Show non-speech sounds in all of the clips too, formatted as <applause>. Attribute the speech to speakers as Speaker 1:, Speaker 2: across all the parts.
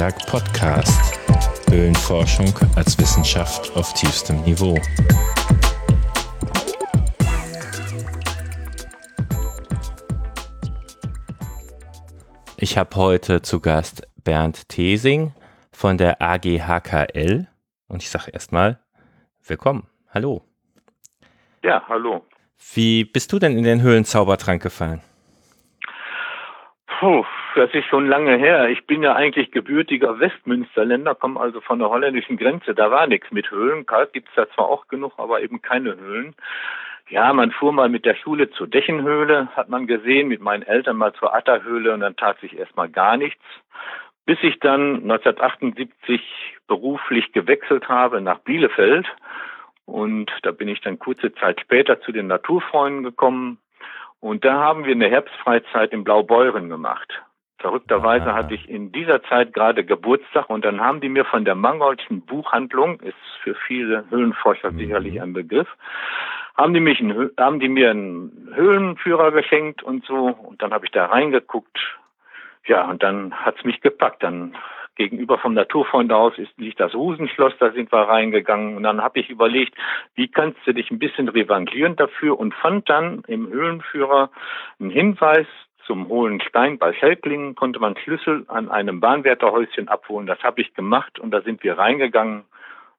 Speaker 1: Antiberg Podcast. Höhlenforschung als Wissenschaft auf tiefstem Niveau. Ich habe heute zu Gast Bernd Thesing von der AGHKL und ich sage erstmal willkommen. Hallo.
Speaker 2: Ja, hallo.
Speaker 1: Wie bist du denn in den Höhlenzaubertrank gefallen?
Speaker 2: Puh, das ist schon lange her. Ich bin ja eigentlich gebürtiger Westmünsterländer, komme also von der holländischen Grenze. Da war nichts mit Höhlen. Kalk gibt's da zwar auch genug, aber eben keine Höhlen. Ja, man fuhr mal mit der Schule zur Dächenhöhle, hat man gesehen, mit meinen Eltern mal zur Atterhöhle und dann tat sich erstmal gar nichts. Bis ich dann 1978 beruflich gewechselt habe nach Bielefeld. Und da bin ich dann kurze Zeit später zu den Naturfreunden gekommen, und da haben wir eine Herbstfreizeit in Blaubeuren gemacht. Verrückterweise Aha. hatte ich in dieser Zeit gerade Geburtstag und dann haben die mir von der Mangoldschen Buchhandlung, ist für viele Höhlenforscher mhm. sicherlich ein Begriff, haben die mich, einen, haben die mir einen Höhlenführer geschenkt und so und dann habe ich da reingeguckt. Ja, und dann hat's mich gepackt. Dann gegenüber vom Naturfreundhaus ist, liegt das Husenschloss, da sind wir reingegangen und dann habe ich überlegt, wie kannst du dich ein bisschen revanchieren dafür und fand dann im Höhlenführer einen Hinweis zum Hohlen Stein bei Schelklingen konnte man Schlüssel an einem Bahnwärterhäuschen abholen. Das habe ich gemacht und da sind wir reingegangen.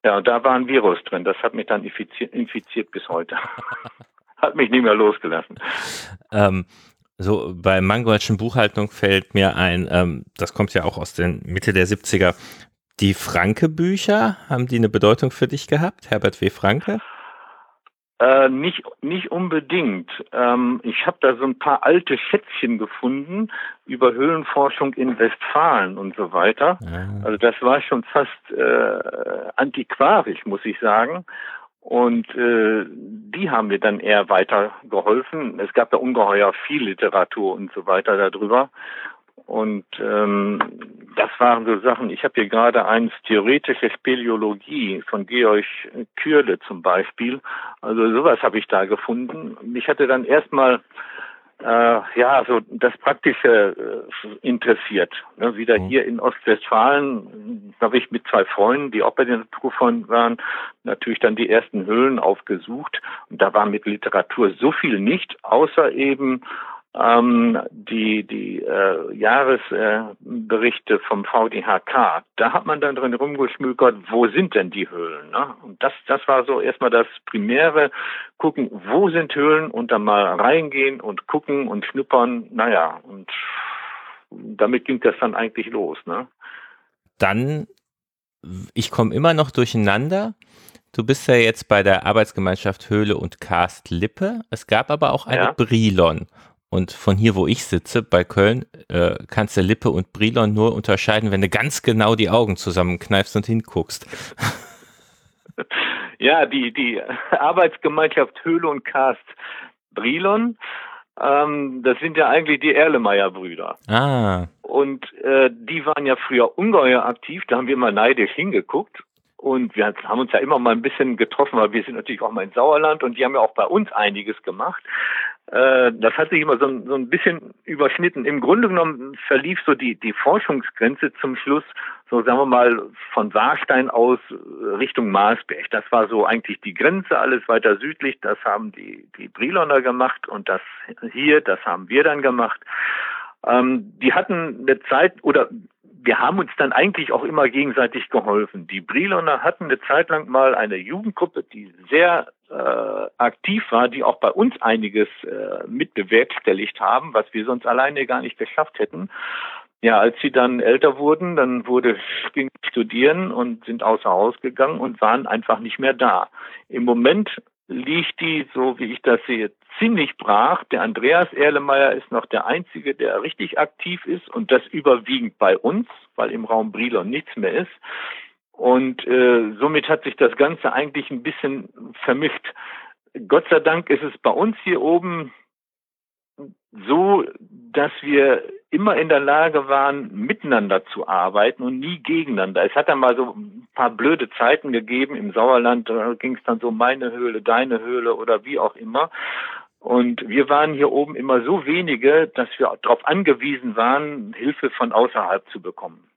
Speaker 2: Ja, und da war ein Virus drin. Das hat mich dann infiziert, infiziert bis heute. <laughs> hat mich nicht mehr losgelassen.
Speaker 1: Ähm, so bei Mangoldschen Buchhaltung fällt mir ein, ähm, das kommt ja auch aus den Mitte der 70er, die Franke-Bücher, haben die eine Bedeutung für dich gehabt, Herbert W. Franke?
Speaker 2: Äh, nicht, nicht unbedingt. Ähm, ich habe da so ein paar alte Schätzchen gefunden über Höhlenforschung in Westfalen und so weiter. Ah. Also das war schon fast äh, antiquarisch, muss ich sagen. Und äh, die haben mir dann eher weitergeholfen. Es gab da ungeheuer viel Literatur und so weiter darüber. Und ähm, das waren so Sachen. Ich habe hier gerade eins theoretische Speleologie von Georg Kürle zum Beispiel. Also sowas habe ich da gefunden. Ich hatte dann erstmal äh, ja, so das Praktische äh, interessiert. Ne, wieder mhm. hier in Ostwestfalen habe ich mit zwei Freunden, die auch bei den Naturfreunden waren, natürlich dann die ersten Höhlen aufgesucht. Und da war mit Literatur so viel nicht, außer eben ähm, die, die äh, Jahresberichte äh, vom VDHK, da hat man dann drin rumgeschmückert, wo sind denn die Höhlen? Ne? Und das, das war so erstmal das Primäre, gucken, wo sind Höhlen und dann mal reingehen und gucken und schnuppern, naja, und damit ging das dann eigentlich los. Ne?
Speaker 1: Dann, ich komme immer noch durcheinander. Du bist ja jetzt bei der Arbeitsgemeinschaft Höhle und Karst Lippe. Es gab aber auch eine ja. Brilon. Und von hier, wo ich sitze, bei Köln, äh, kannst du Lippe und Brilon nur unterscheiden, wenn du ganz genau die Augen zusammenkneifst und hinguckst. <laughs>
Speaker 2: Ja, die, die Arbeitsgemeinschaft Höhle und Cast Brilon, ähm, das sind ja eigentlich die Erlemeyer-Brüder.
Speaker 1: Ah.
Speaker 2: Und äh, die waren ja früher ungeheuer aktiv, da haben wir mal neidisch hingeguckt. Und wir haben uns ja immer mal ein bisschen getroffen, weil wir sind natürlich auch mal in Sauerland und die haben ja auch bei uns einiges gemacht. Äh, das hat sich immer so so ein bisschen überschnitten. Im Grunde genommen verlief so die, die Forschungsgrenze zum Schluss, so sagen wir mal, von Warstein aus Richtung Marsberg. Das war so eigentlich die Grenze, alles weiter südlich. Das haben die, die Briloner gemacht und das hier, das haben wir dann gemacht. Ähm, die hatten eine Zeit, oder wir haben uns dann eigentlich auch immer gegenseitig geholfen. Die Briloner hatten eine Zeit lang mal eine Jugendgruppe, die sehr äh, aktiv war, die auch bei uns einiges äh, mitbewerkstelligt haben, was wir sonst alleine gar nicht geschafft hätten. Ja, als sie dann älter wurden, dann wurde ging studieren und sind außer Haus gegangen und waren einfach nicht mehr da. Im Moment liegt die, so wie ich das sehe, ziemlich brach. Der Andreas Erlemeyer ist noch der Einzige, der richtig aktiv ist und das überwiegend bei uns, weil im Raum Brilon nichts mehr ist. Und äh, somit hat sich das Ganze eigentlich ein bisschen vermischt. Gott sei Dank ist es bei uns hier oben so, dass wir immer in der Lage waren, miteinander zu arbeiten und nie gegeneinander. Es hat dann mal so ein paar blöde Zeiten gegeben im Sauerland, da ging es dann so meine Höhle, deine Höhle oder wie auch immer. Und wir waren hier oben immer so wenige, dass wir darauf angewiesen waren, Hilfe von außerhalb zu bekommen.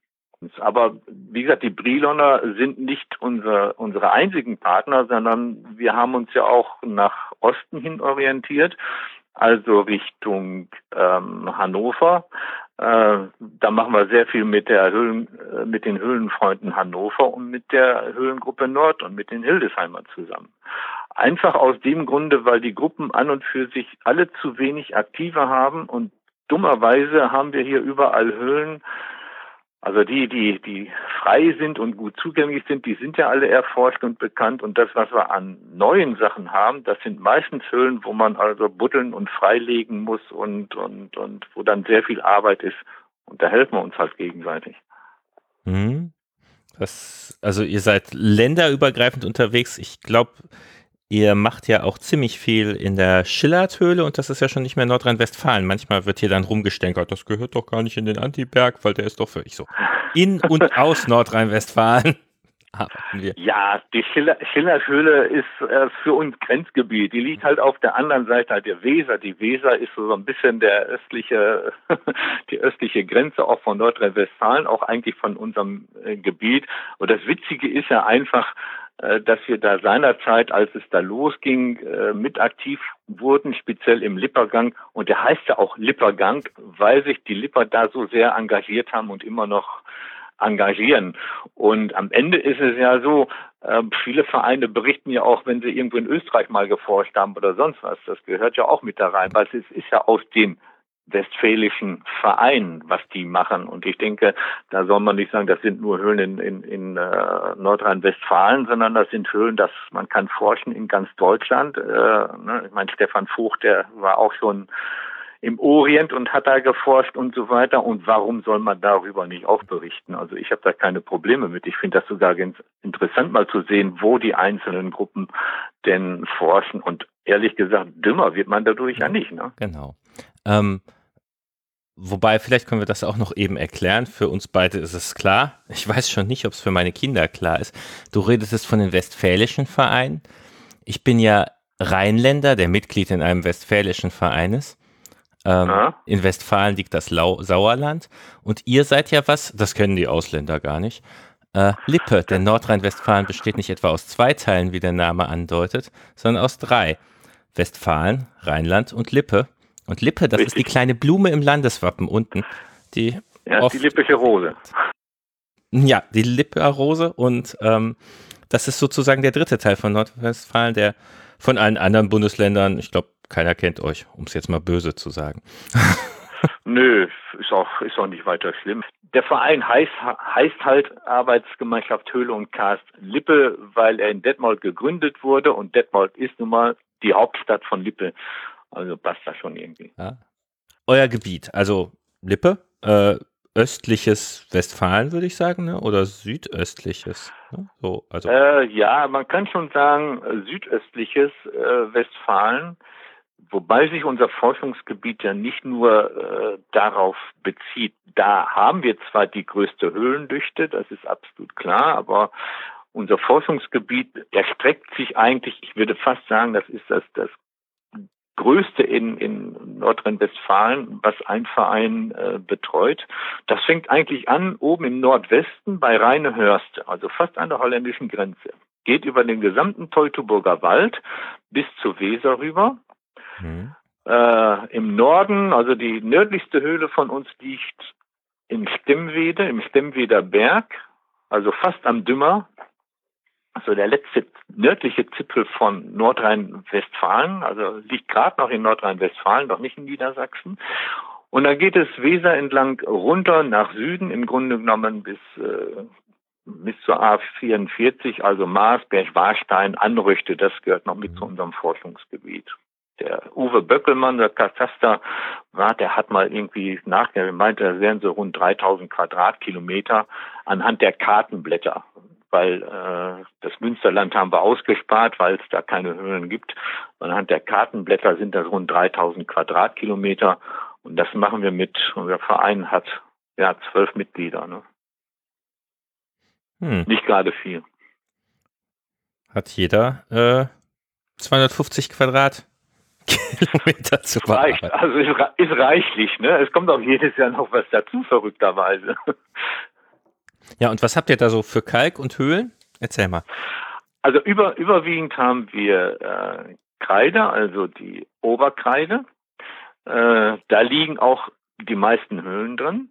Speaker 2: Aber wie gesagt, die Briloner sind nicht unsere, unsere einzigen Partner, sondern wir haben uns ja auch nach Osten hin orientiert, also Richtung ähm, Hannover. Äh, da machen wir sehr viel mit der Höhlen, äh, mit den Höhlenfreunden Hannover und mit der Höhlengruppe Nord und mit den Hildesheimer zusammen. Einfach aus dem Grunde, weil die Gruppen an und für sich alle zu wenig Aktive haben und dummerweise haben wir hier überall Höhlen, also die, die, die frei sind und gut zugänglich sind, die sind ja alle erforscht und bekannt. Und das, was wir an neuen Sachen haben, das sind meistens Höhlen, wo man also buddeln und freilegen muss und, und, und wo dann sehr viel Arbeit ist. Und da helfen wir uns halt gegenseitig.
Speaker 1: Mhm. Das, also ihr seid länderübergreifend unterwegs. Ich glaube, Ihr macht ja auch ziemlich viel in der Schillerthöhle und das ist ja schon nicht mehr Nordrhein-Westfalen. Manchmal wird hier dann rumgestänkert, das gehört doch gar nicht in den Antiberg, weil der ist doch völlig so. In und aus <laughs> Nordrhein-Westfalen. <laughs>
Speaker 2: Ja, die Schiller, Schillerhöhle ist äh, für uns Grenzgebiet. Die liegt halt auf der anderen Seite der Weser. Die Weser ist so ein bisschen der östliche, <laughs> die östliche Grenze auch von Nordrhein-Westfalen, auch eigentlich von unserem äh, Gebiet. Und das Witzige ist ja einfach, dass wir da seinerzeit, als es da losging, äh, mit aktiv wurden, speziell im Lippergang. Und der heißt ja auch Lippergang, weil sich die Lipper da so sehr engagiert haben und immer noch engagieren. Und am Ende ist es ja so, äh, viele Vereine berichten ja auch, wenn sie irgendwo in Österreich mal geforscht haben oder sonst was. Das gehört ja auch mit da rein, weil es ist ja aus dem westfälischen Verein, was die machen. Und ich denke, da soll man nicht sagen, das sind nur Höhlen in, in, in äh, Nordrhein-Westfalen, sondern das sind Höhlen, dass man kann forschen in ganz Deutschland. Äh, ne? Ich meine, Stefan Vogt, der war auch schon im Orient und hat da geforscht und so weiter. Und warum soll man darüber nicht auch berichten? Also ich habe da keine Probleme mit. Ich finde das sogar ganz interessant mal zu sehen, wo die einzelnen Gruppen denn forschen. Und ehrlich gesagt, dümmer wird man dadurch ja nicht. Ne?
Speaker 1: Genau. Ähm, Wobei, vielleicht können wir das auch noch eben erklären. Für uns beide ist es klar. Ich weiß schon nicht, ob es für meine Kinder klar ist. Du redest von den westfälischen Vereinen. Ich bin ja Rheinländer, der Mitglied in einem westfälischen Verein ist. Ähm, in Westfalen liegt das Lau Sauerland. Und ihr seid ja was, das kennen die Ausländer gar nicht. Äh, Lippe, denn Nordrhein-Westfalen besteht nicht etwa aus zwei Teilen, wie der Name andeutet, sondern aus drei. Westfalen, Rheinland und Lippe. Und Lippe, das Richtig. ist die kleine Blume im Landeswappen unten. Die
Speaker 2: ja, die lippische Rose.
Speaker 1: Ja, die Lippe-Rose und ähm, das ist sozusagen der dritte Teil von Nordrhein-Westfalen, der von allen anderen Bundesländern, ich glaube, keiner kennt euch, um es jetzt mal böse zu sagen. <laughs> <laughs>
Speaker 2: Nö, ist auch, ist auch nicht weiter schlimm. Der Verein heißt, heißt halt Arbeitsgemeinschaft Höhle und Karst Lippe, weil er in Detmold gegründet wurde und Detmold ist nun mal die Hauptstadt von Lippe. Also passt das schon irgendwie. Ja.
Speaker 1: Euer Gebiet, also Lippe, äh, östliches Westfalen, würde ich sagen, ne? oder südöstliches? Ne?
Speaker 2: So, also. Äh, ja, man kann schon sagen, äh, südöstliches äh, Westfalen, wobei sich unser Forschungsgebiet ja nicht nur äh, darauf bezieht. Da haben wir zwar die größte Höhlendichte, das ist absolut klar, aber unser Forschungsgebiet erstreckt sich eigentlich, ich würde fast sagen, das ist das, das größte in, in Nordrhein-Westfalen, was ein Verein äh, betreut. Das fängt eigentlich an oben im Nordwesten bei Rheinehörste, also fast an der holländischen Grenze. Geht über den gesamten Teutoburger Wald bis zur Weser rüber. Mhm. Äh, Im Norden, also die nördlichste Höhle von uns liegt in Stemmwede, im Stemmweder Berg, also fast am Dümmer, also der letzte nördliche Zipfel von Nordrhein-Westfalen, also liegt gerade noch in Nordrhein-Westfalen, noch nicht in Niedersachsen. Und dann geht es Weser entlang runter nach Süden, im Grunde genommen bis, äh, bis zur A44, also Marsberg, Warstein, Anrüchte, das gehört noch mit zu unserem Forschungsgebiet. Der Uwe Böckelmann, der Kataster, war, der hat mal irgendwie nachgedacht, meinte, das wären so rund 3000 Quadratkilometer anhand der Kartenblätter weil äh, das Münsterland haben wir ausgespart, weil es da keine Höhlen gibt. Anhand der Kartenblätter sind das rund 3000 Quadratkilometer und das machen wir mit, unser Verein hat ja zwölf Mitglieder. Ne? Hm. Nicht gerade viel.
Speaker 1: Hat jeder äh, 250 Quadratkilometer zu bearbeiten.
Speaker 2: Also ist, ist reichlich, ne? Es kommt auch jedes Jahr noch was dazu, verrückterweise.
Speaker 1: Ja, und was habt ihr da so für Kalk und Höhlen? Erzähl mal.
Speaker 2: Also über, überwiegend haben wir äh, Kreide, also die Oberkreide. Äh, da liegen auch die meisten Höhlen drin.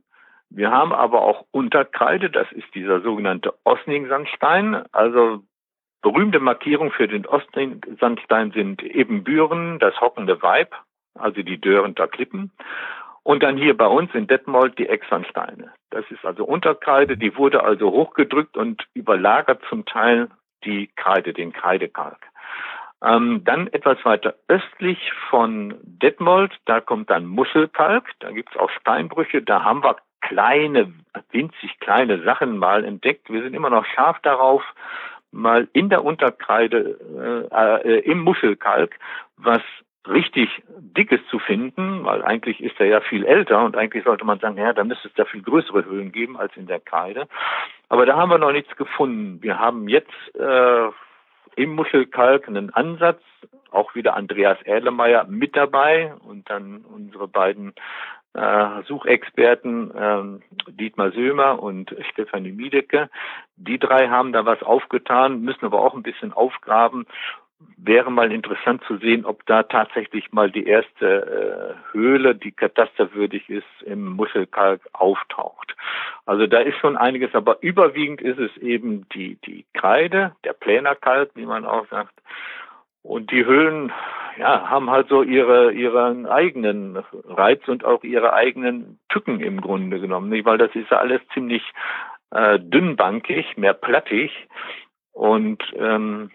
Speaker 2: Wir haben aber auch Unterkreide, das ist dieser sogenannte Osning-Sandstein. Also berühmte Markierung für den Osning-Sandstein sind eben Büren, das hockende Weib, also die Dörrenter Klippen. Und dann hier bei uns in Detmold die Exansteine. Das ist also Unterkreide, die wurde also hochgedrückt und überlagert zum Teil die Kreide, den Kreidekalk. Ähm, dann etwas weiter östlich von Detmold, da kommt dann Muschelkalk, da gibt's auch Steinbrüche, da haben wir kleine, winzig kleine Sachen mal entdeckt. Wir sind immer noch scharf darauf, mal in der Unterkreide, äh, äh, im Muschelkalk, was richtig dickes zu finden, weil eigentlich ist er ja viel älter und eigentlich sollte man sagen, ja, da müsste es da viel größere Höhlen geben als in der Kreide. Aber da haben wir noch nichts gefunden. Wir haben jetzt äh, im Muschelkalk einen Ansatz, auch wieder Andreas Erlemeyer mit dabei und dann unsere beiden äh, Suchexperten ähm, Dietmar Sömer und Stefanie Miedecke. Die drei haben da was aufgetan, müssen aber auch ein bisschen aufgraben. Wäre mal interessant zu sehen, ob da tatsächlich mal die erste äh, Höhle, die katasterwürdig ist, im Muschelkalk auftaucht. Also da ist schon einiges, aber überwiegend ist es eben die, die Kreide, der Plänerkalk, wie man auch sagt. Und die Höhlen, ja, haben halt so ihre, ihren eigenen Reiz und auch ihre eigenen Tücken im Grunde genommen, nicht? Weil das ist ja alles ziemlich äh, dünnbankig, mehr plattig und ähm,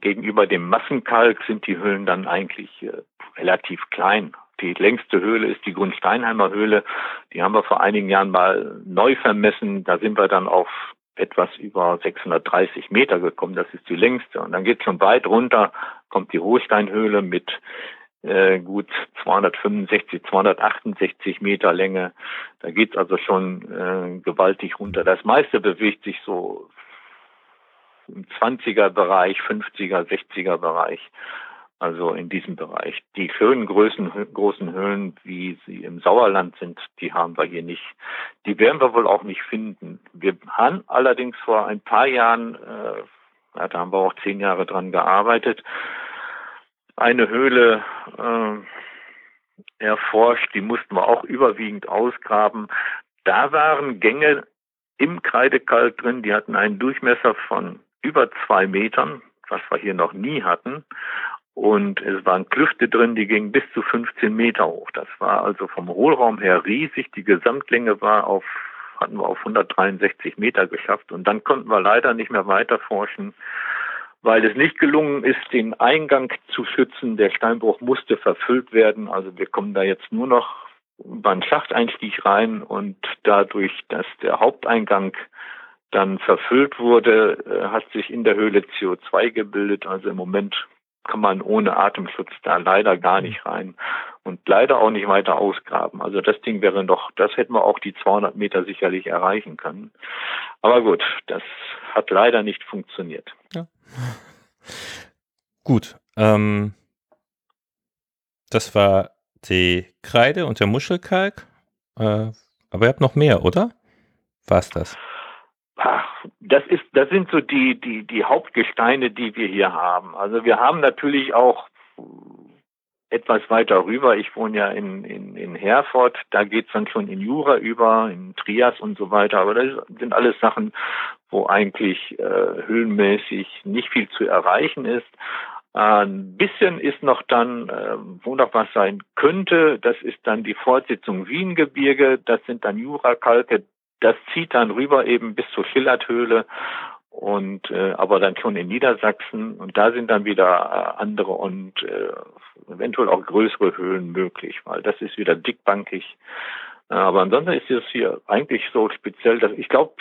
Speaker 2: gegenüber dem Massenkalk sind die Höhlen dann eigentlich äh, relativ klein. Die längste Höhle ist die Grundsteinheimer Höhle. Die haben wir vor einigen Jahren mal neu vermessen. Da sind wir dann auf etwas über 630 Meter gekommen. Das ist die längste. Und dann geht schon weit runter, kommt die Hochsteinhöhle mit äh, gut 265, 268 Meter Länge. Da geht's also schon äh, gewaltig runter. Das meiste bewegt sich so im 20er Bereich, 50er, 60er Bereich. Also in diesem Bereich. Die schönen Größen, großen Höhlen, wie sie im Sauerland sind, die haben wir hier nicht. Die werden wir wohl auch nicht finden. Wir haben allerdings vor ein paar Jahren, äh, da haben wir auch zehn Jahre dran gearbeitet, eine Höhle äh, erforscht, die mussten wir auch überwiegend ausgraben. Da waren Gänge im Kreidekalk drin, die hatten einen Durchmesser von über zwei Metern, was wir hier noch nie hatten. Und es waren Klüfte drin, die gingen bis zu 15 Meter hoch. Das war also vom Hohlraum her riesig. Die Gesamtlänge war auf, hatten wir auf 163 Meter geschafft. Und dann konnten wir leider nicht mehr weiter forschen, weil es nicht gelungen ist, den Eingang zu schützen. Der Steinbruch musste verfüllt werden. Also wir kommen da jetzt nur noch einen Schachteinstieg rein und dadurch, dass der Haupteingang dann verfüllt wurde, äh, hat sich in der Höhle CO2 gebildet. Also im Moment kann man ohne Atemschutz da leider gar nicht rein und leider auch nicht weiter ausgraben. Also das Ding wäre noch, das hätten wir auch die 200 Meter sicherlich erreichen können. Aber gut, das hat leider nicht funktioniert. Ja.
Speaker 1: Gut, ähm, das war die Kreide und der Muschelkalk. Äh, aber ihr habt noch mehr, oder? War's das?
Speaker 2: Ach, das ist, das sind so die, die, die Hauptgesteine, die wir hier haben. Also wir haben natürlich auch etwas weiter rüber. Ich wohne ja in, in, in Herford, da geht's dann schon in Jura über, in Trias und so weiter. Aber das sind alles Sachen, wo eigentlich äh, höhenmäßig nicht viel zu erreichen ist. Ein bisschen ist noch dann, äh, wo noch was sein könnte, das ist dann die Fortsetzung Wiengebirge, das sind dann Jurakalke, das zieht dann rüber eben bis zur Schillerthöhle und äh, aber dann schon in Niedersachsen und da sind dann wieder äh, andere und äh, eventuell auch größere Höhlen möglich, weil das ist wieder dickbankig. Äh, aber ansonsten ist es hier eigentlich so speziell, dass ich glaube,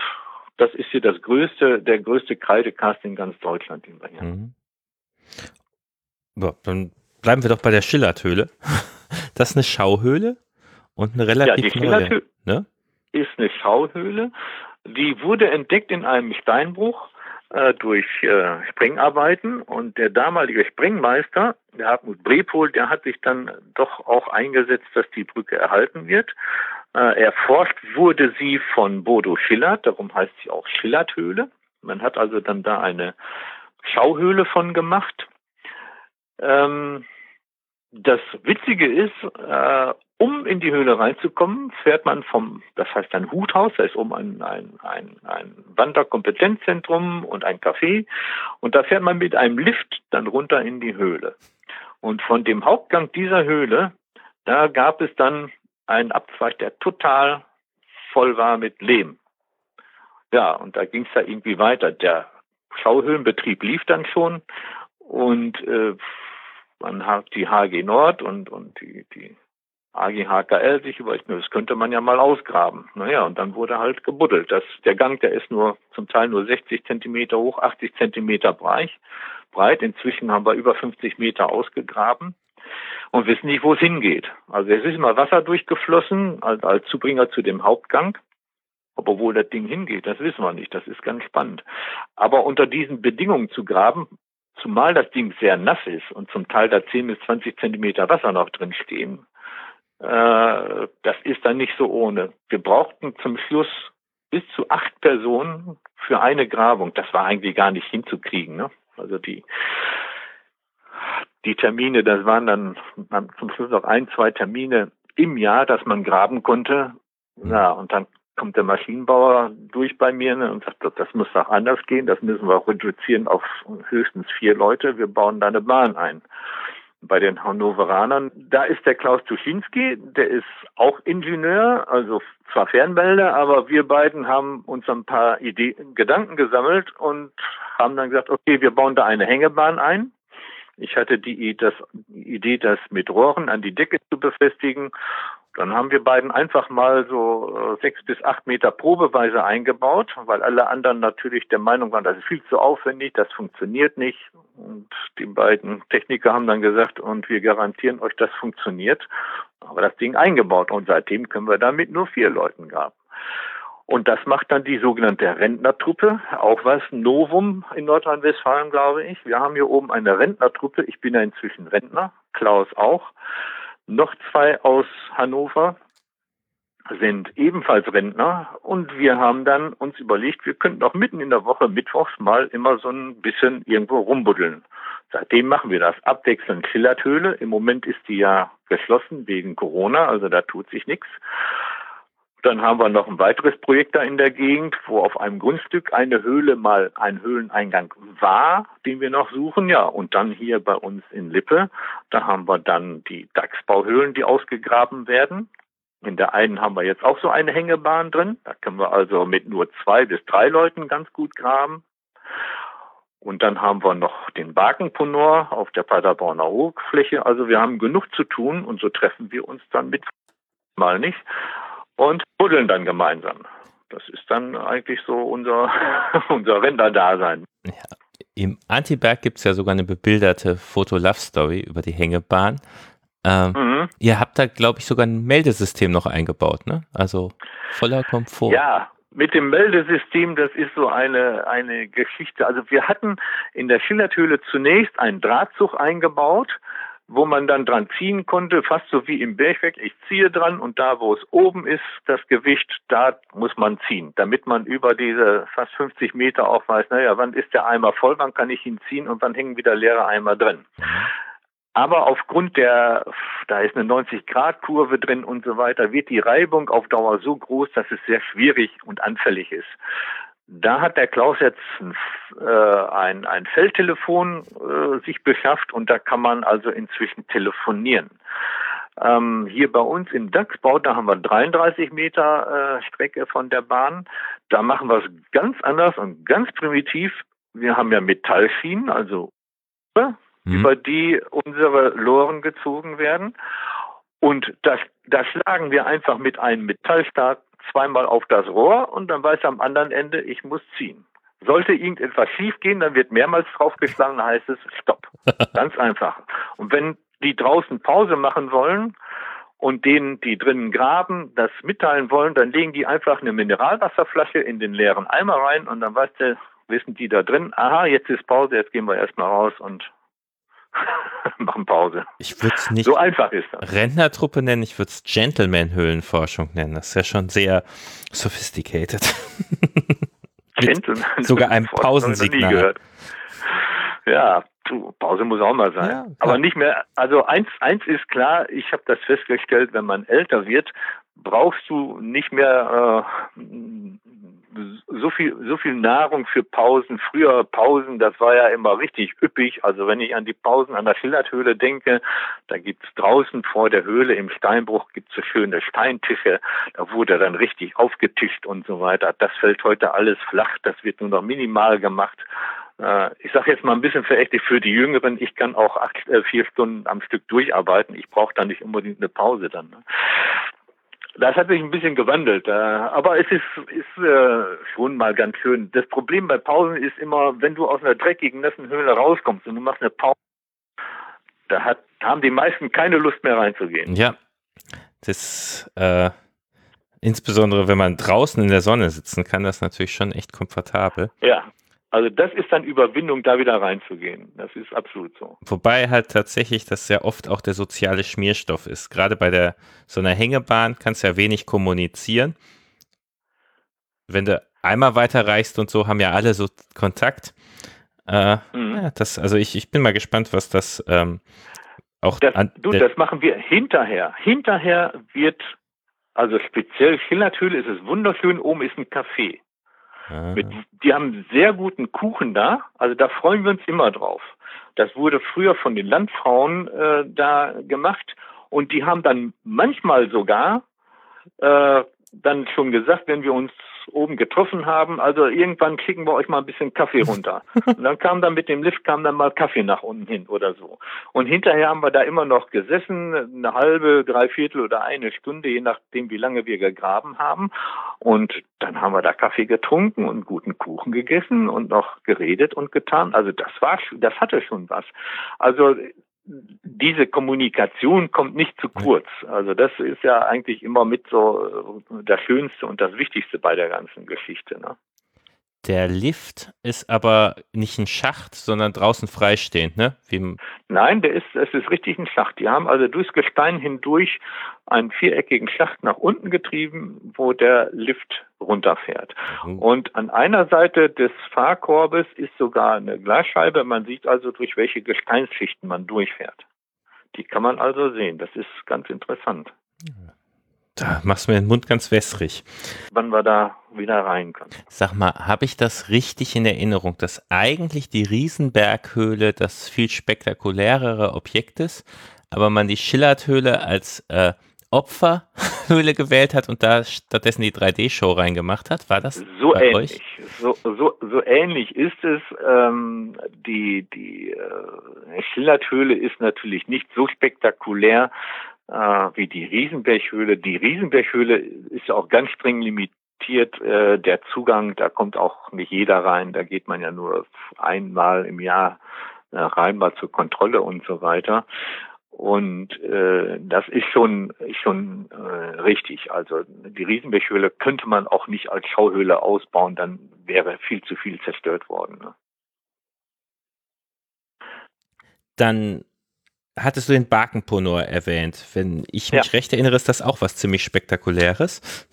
Speaker 2: das ist hier das größte, der größte Kreidekast in ganz Deutschland, den wir hier mhm.
Speaker 1: So, dann bleiben wir doch bei der Schillerthöhle. <laughs> Das ist eine Schauhöhle und eine relativ ja, die neue. Ne?
Speaker 2: Ist eine Schauhöhle. Die wurde entdeckt in einem Steinbruch äh, durch äh, Sprengarbeiten und der damalige Sprengmeister, der Hartmut Brepol, der hat sich dann doch auch eingesetzt, dass die Brücke erhalten wird. Äh, erforscht wurde sie von Bodo Schillert, darum heißt sie auch Schillerthöhle. Man hat also dann da eine Schauhöhle von gemacht. Ähm, das Witzige ist, äh, um in die Höhle reinzukommen, fährt man vom, das heißt ein Huthaus, da ist oben ein, ein, ein, ein Wanderkompetenzzentrum und ein Café und da fährt man mit einem Lift dann runter in die Höhle. Und von dem Hauptgang dieser Höhle, da gab es dann einen Abzweig, der total voll war mit Lehm. Ja, und da ging es da irgendwie weiter. Der Schauhöhlenbetrieb lief dann schon und äh, man hat die HG Nord und, und die, die AG HKL sich überlegt, das könnte man ja mal ausgraben. Naja, und dann wurde halt gebuddelt. Das, der Gang, der ist nur zum Teil nur 60 Zentimeter hoch, 80 Zentimeter breit. breit. Inzwischen haben wir über 50 Meter ausgegraben und wissen nicht, wo es hingeht. Also es ist immer Wasser durchgeflossen als, als Zubringer zu dem Hauptgang. Aber wo das Ding hingeht, das wissen wir nicht. Das ist ganz spannend. Aber unter diesen Bedingungen zu graben, zumal das Ding sehr nass ist und zum Teil da 10 bis 20 Zentimeter Wasser noch drin stehen, äh, das ist dann nicht so ohne. Wir brauchten zum Schluss bis zu acht Personen für eine Grabung. Das war eigentlich gar nicht hinzukriegen. Ne? Also die, die Termine, das waren dann zum Schluss noch ein, zwei Termine im Jahr, dass man graben konnte. Ja, und dann kommt der Maschinenbauer durch bei mir ne, und sagt, das muss doch anders gehen, das müssen wir reduzieren auf höchstens vier Leute, wir bauen da eine Bahn ein bei den Hannoveranern. Da ist der Klaus Tuschinski, der ist auch Ingenieur, also zwar Fernmelder, aber wir beiden haben uns ein paar Ideen, Gedanken gesammelt und haben dann gesagt, okay, wir bauen da eine Hängebahn ein. Ich hatte die, Idee, das mit Rohren an die Decke zu befestigen dann haben wir beiden einfach mal so äh, sechs bis acht Meter probeweise eingebaut, weil alle anderen natürlich der Meinung waren, das ist viel zu aufwendig, das funktioniert nicht. Und die beiden Techniker haben dann gesagt, und wir garantieren euch, das funktioniert. Aber das Ding eingebaut und seitdem können wir damit nur vier Leuten graben. Und das macht dann die sogenannte Rentnertruppe, auch was Novum in Nordrhein-Westfalen, glaube ich. Wir haben hier oben eine Rentnertruppe. Ich bin ja inzwischen Rentner, Klaus auch. Noch zwei aus Hannover sind ebenfalls Rentner und wir haben dann uns überlegt, wir könnten auch mitten in der Woche mittwochs mal immer so ein bisschen irgendwo rumbuddeln. Seitdem machen wir das abwechselnd Schillerthöhle. Im Moment ist die ja geschlossen wegen Corona, also da tut sich nichts. Dann haben wir noch ein weiteres Projekt da in der Gegend, wo auf einem Grundstück eine Höhle mal ein Höhleneingang war, den wir noch suchen. Ja, und dann hier bei uns in Lippe, da haben wir dann die Dachsbauhöhlen, die ausgegraben werden. In der einen haben wir jetzt auch so eine Hängebahn drin. Da können wir also mit nur zwei bis drei Leuten ganz gut graben. Und dann haben wir noch den Bakenponor auf der Paderborner Hochfläche. Also wir haben genug zu tun und so treffen wir uns dann mit mal nicht und buddeln dann gemeinsam. Das ist dann eigentlich so unser, <laughs> unser Renderdasein.
Speaker 1: Ja. Im Antiberg gibt es ja sogar eine bebilderte Foto-Love-Story über die Hängebahn. Ähm, mhm. Ihr habt da, glaube ich, sogar ein Meldesystem noch eingebaut, ne? Also voller Komfort.
Speaker 2: Ja, mit dem Meldesystem, das ist so eine, eine Geschichte. Also wir hatten in der Schillerthöhle zunächst einen Drahtzug eingebaut, wo man dann dran ziehen konnte, fast so wie im Bergwerk. Ich ziehe dran und da, wo es oben ist, das Gewicht, da muss man ziehen, damit man über diese fast 50 Meter auch weiß, naja, wann ist der Eimer voll, wann kann ich ihn ziehen und wann hängen wieder leere Eimer drin. Aber aufgrund der, da ist eine 90-Grad-Kurve drin und so weiter, wird die Reibung auf Dauer so groß, dass es sehr schwierig und anfällig ist. Da hat der Klaus jetzt äh, ein, ein Feldtelefon äh, sich beschafft und da kann man also inzwischen telefonieren. Ähm, hier bei uns im Dachsbau, da haben wir 33 Meter äh, Strecke von der Bahn. Da machen wir es ganz anders und ganz primitiv. Wir haben ja Metallschienen, also mhm. über die unsere Loren gezogen werden. Und das, das schlagen wir einfach mit einem Metallstab zweimal auf das Rohr und dann weiß er am anderen Ende, ich muss ziehen. Sollte irgendetwas schiefgehen, dann wird mehrmals draufgeschlagen, dann heißt es Stopp. <laughs> Ganz einfach. Und wenn die draußen Pause machen wollen und denen, die drinnen graben, das mitteilen wollen, dann legen die einfach eine Mineralwasserflasche in den leeren Eimer rein und dann weißt du, wissen die da drin, aha, jetzt ist Pause, jetzt gehen wir erstmal raus und <laughs> machen Pause.
Speaker 1: Ich würde es nicht
Speaker 2: so einfach ist das.
Speaker 1: Rentnertruppe nennen, ich würde es Gentleman-Höhlenforschung nennen. Das ist ja schon sehr sophisticated. <laughs>
Speaker 2: Gentleman
Speaker 1: sogar ein Pausensignal.
Speaker 2: Ja, du, Pause muss auch mal sein. Ja, Aber nicht mehr, also eins, eins ist klar, ich habe das festgestellt, wenn man älter wird, brauchst du nicht mehr äh, so viel so viel Nahrung für Pausen. Früher Pausen, das war ja immer richtig üppig. Also wenn ich an die Pausen an der Schillerthöhle denke, da gibt's draußen vor der Höhle im Steinbruch gibt's so schöne Steintische. Da wurde dann richtig aufgetischt und so weiter. Das fällt heute alles flach. Das wird nur noch minimal gemacht äh, ich sage jetzt mal ein bisschen verächtlich für die Jüngeren, ich kann auch acht, äh, vier Stunden am Stück durcharbeiten. Ich brauche da nicht unbedingt eine Pause dann. Das hat sich ein bisschen gewandelt, äh, aber es ist, ist äh, schon mal ganz schön. Das Problem bei Pausen ist immer, wenn du aus einer dreckigen, nassen Höhle rauskommst und du machst eine Pause, da hat, haben die meisten keine Lust mehr reinzugehen.
Speaker 1: Ja, das äh, insbesondere wenn man draußen in der Sonne sitzen kann, das natürlich schon echt komfortabel.
Speaker 2: Ja, also das ist dann Überwindung, da wieder reinzugehen. Das ist absolut so.
Speaker 1: Wobei halt tatsächlich das sehr oft auch der soziale Schmierstoff ist. Gerade bei der so einer Hängebahn kannst du ja wenig kommunizieren. Wenn du einmal weiterreichst und so, haben ja alle so Kontakt. Äh, mhm. ja, das, also ich, ich bin mal gespannt, was das ähm, auch
Speaker 2: das, an, Du, das machen wir hinterher. Hinterher wird, also speziell Schillerthöhle ist es wunderschön, oben ist ein Café. Mit, die haben sehr guten Kuchen da, also da freuen wir uns immer drauf. Das wurde früher von den Landfrauen äh, da gemacht und die haben dann manchmal sogar äh, dann schon gesagt, wenn wir uns oben getroffen haben, also irgendwann schicken wir euch mal ein bisschen Kaffee <laughs> runter. Und dann kam dann mit dem Lift kam dann mal Kaffee nach unten hin oder so. Und hinterher haben wir da immer noch gesessen, eine halbe, dreiviertel oder eine Stunde, je nachdem, wie lange wir gegraben haben. Und dann haben wir da Kaffee getrunken und guten Kuchen gegessen und noch geredet und getan. Also das war, das hatte schon was. Also diese Kommunikation kommt nicht zu kurz. Also das ist ja eigentlich immer mit so äh, das Schönste und das Wichtigste bei der ganzen Geschichte. Ne?
Speaker 1: Der Lift ist aber nicht ein Schacht, sondern draußen freistehend, ne? Wie
Speaker 2: Nein, der ist, es ist richtig ein Schacht. Die haben also durchs Gestein hindurch einen viereckigen Schacht nach unten getrieben, wo der Lift runterfährt. Mhm. Und an einer Seite des Fahrkorbes ist sogar eine Glasscheibe. Man sieht also, durch welche Gesteinsschichten man durchfährt. Die kann man also sehen. Das ist ganz interessant.
Speaker 1: Da machst du mir den Mund ganz wässrig.
Speaker 2: Wann wir da wieder rein können.
Speaker 1: Sag mal, habe ich das richtig in Erinnerung, dass eigentlich die Riesenberghöhle das viel spektakulärere Objekt ist, aber man die Schillerthöhle als äh, Opferhöhle <laughs> gewählt hat und da stattdessen die 3D-Show reingemacht hat? War das
Speaker 2: so ähnlich? Euch? So, so, so ähnlich ist es. Ähm, die die äh, Schillerthöhle ist natürlich nicht so spektakulär äh, wie die Riesenberghöhle. Die Riesenberghöhle ist auch ganz streng limitiert. Äh, der Zugang, da kommt auch nicht jeder rein. Da geht man ja nur einmal im Jahr äh, rein, mal zur Kontrolle und so weiter. Und äh, das ist schon ist schon äh, richtig. Also die Riesenberghöhle könnte man auch nicht als Schauhöhle ausbauen, dann wäre viel zu viel zerstört worden. Ne?
Speaker 1: Dann hattest du den Barkenponor erwähnt. Wenn ich mich ja. recht erinnere, ist das auch was ziemlich Spektakuläres.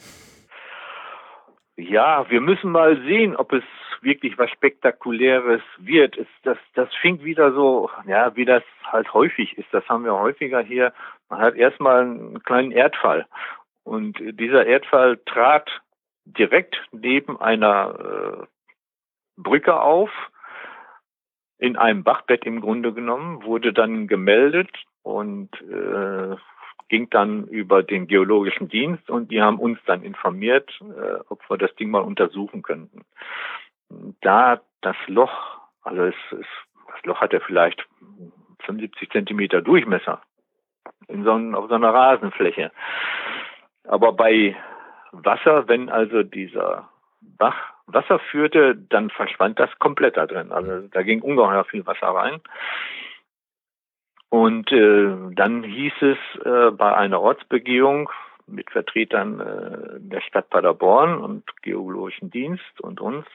Speaker 2: Ja, wir müssen mal sehen, ob es wirklich was Spektakuläres wird. Es, das, das fing wieder so, ja, wie das halt häufig ist. Das haben wir häufiger hier. Man hat erstmal einen kleinen Erdfall. Und dieser Erdfall trat direkt neben einer äh, Brücke auf in einem Bachbett im Grunde genommen, wurde dann gemeldet und äh, ging dann über den geologischen Dienst und die haben uns dann informiert, äh, ob wir das Ding mal untersuchen könnten. Da das Loch, also es, es, das Loch hat ja vielleicht 75 Zentimeter Durchmesser in so, auf so einer Rasenfläche. Aber bei Wasser, wenn also dieser Bach Wasser führte, dann verschwand das komplett da drin. Also da ging ungeheuer viel Wasser rein. Und äh, dann hieß es äh, bei einer Ortsbegehung, mit Vertretern äh, der Stadt Paderborn und Geologischen Dienst und uns,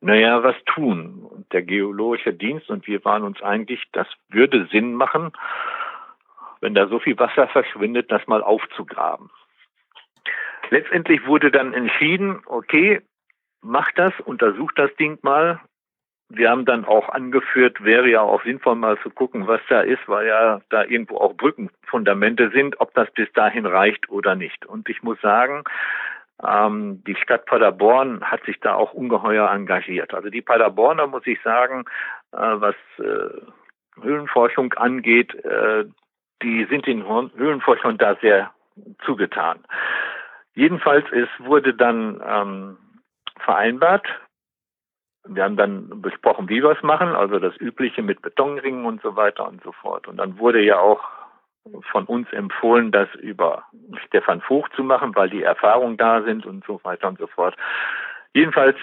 Speaker 2: naja, was tun. Und der Geologische Dienst und wir waren uns eigentlich, das würde Sinn machen, wenn da so viel Wasser verschwindet, das mal aufzugraben. Letztendlich wurde dann entschieden, okay, macht das, untersucht das Ding mal, wir haben dann auch angeführt, wäre ja auch sinnvoll mal zu gucken, was da ist, weil ja da irgendwo auch Brückenfundamente sind, ob das bis dahin reicht oder nicht. Und ich muss sagen, ähm, die Stadt Paderborn hat sich da auch ungeheuer engagiert. Also die Paderborner, muss ich sagen, äh, was äh, Höhlenforschung angeht, äh, die sind den Höhlenforschern da sehr zugetan. Jedenfalls, es wurde dann ähm, vereinbart, wir haben dann besprochen, wie wir es machen, also das Übliche mit Betonringen und so weiter und so fort. Und dann wurde ja auch von uns empfohlen, das über Stefan Vogt zu machen, weil die Erfahrungen da sind und so weiter und so fort. Jedenfalls,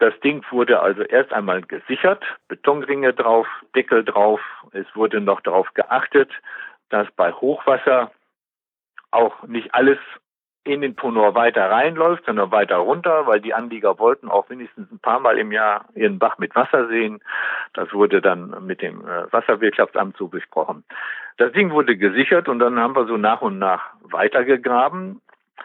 Speaker 2: das Ding wurde also erst einmal gesichert, Betonringe drauf, Deckel drauf. Es wurde noch darauf geachtet, dass bei Hochwasser auch nicht alles in den Ponor weiter reinläuft, sondern weiter runter, weil die Anlieger wollten auch mindestens ein paar Mal im Jahr ihren Bach mit Wasser sehen. Das wurde dann mit dem äh, Wasserwirtschaftsamt so besprochen. Das Ding wurde gesichert und dann haben wir so nach und nach weitergegraben.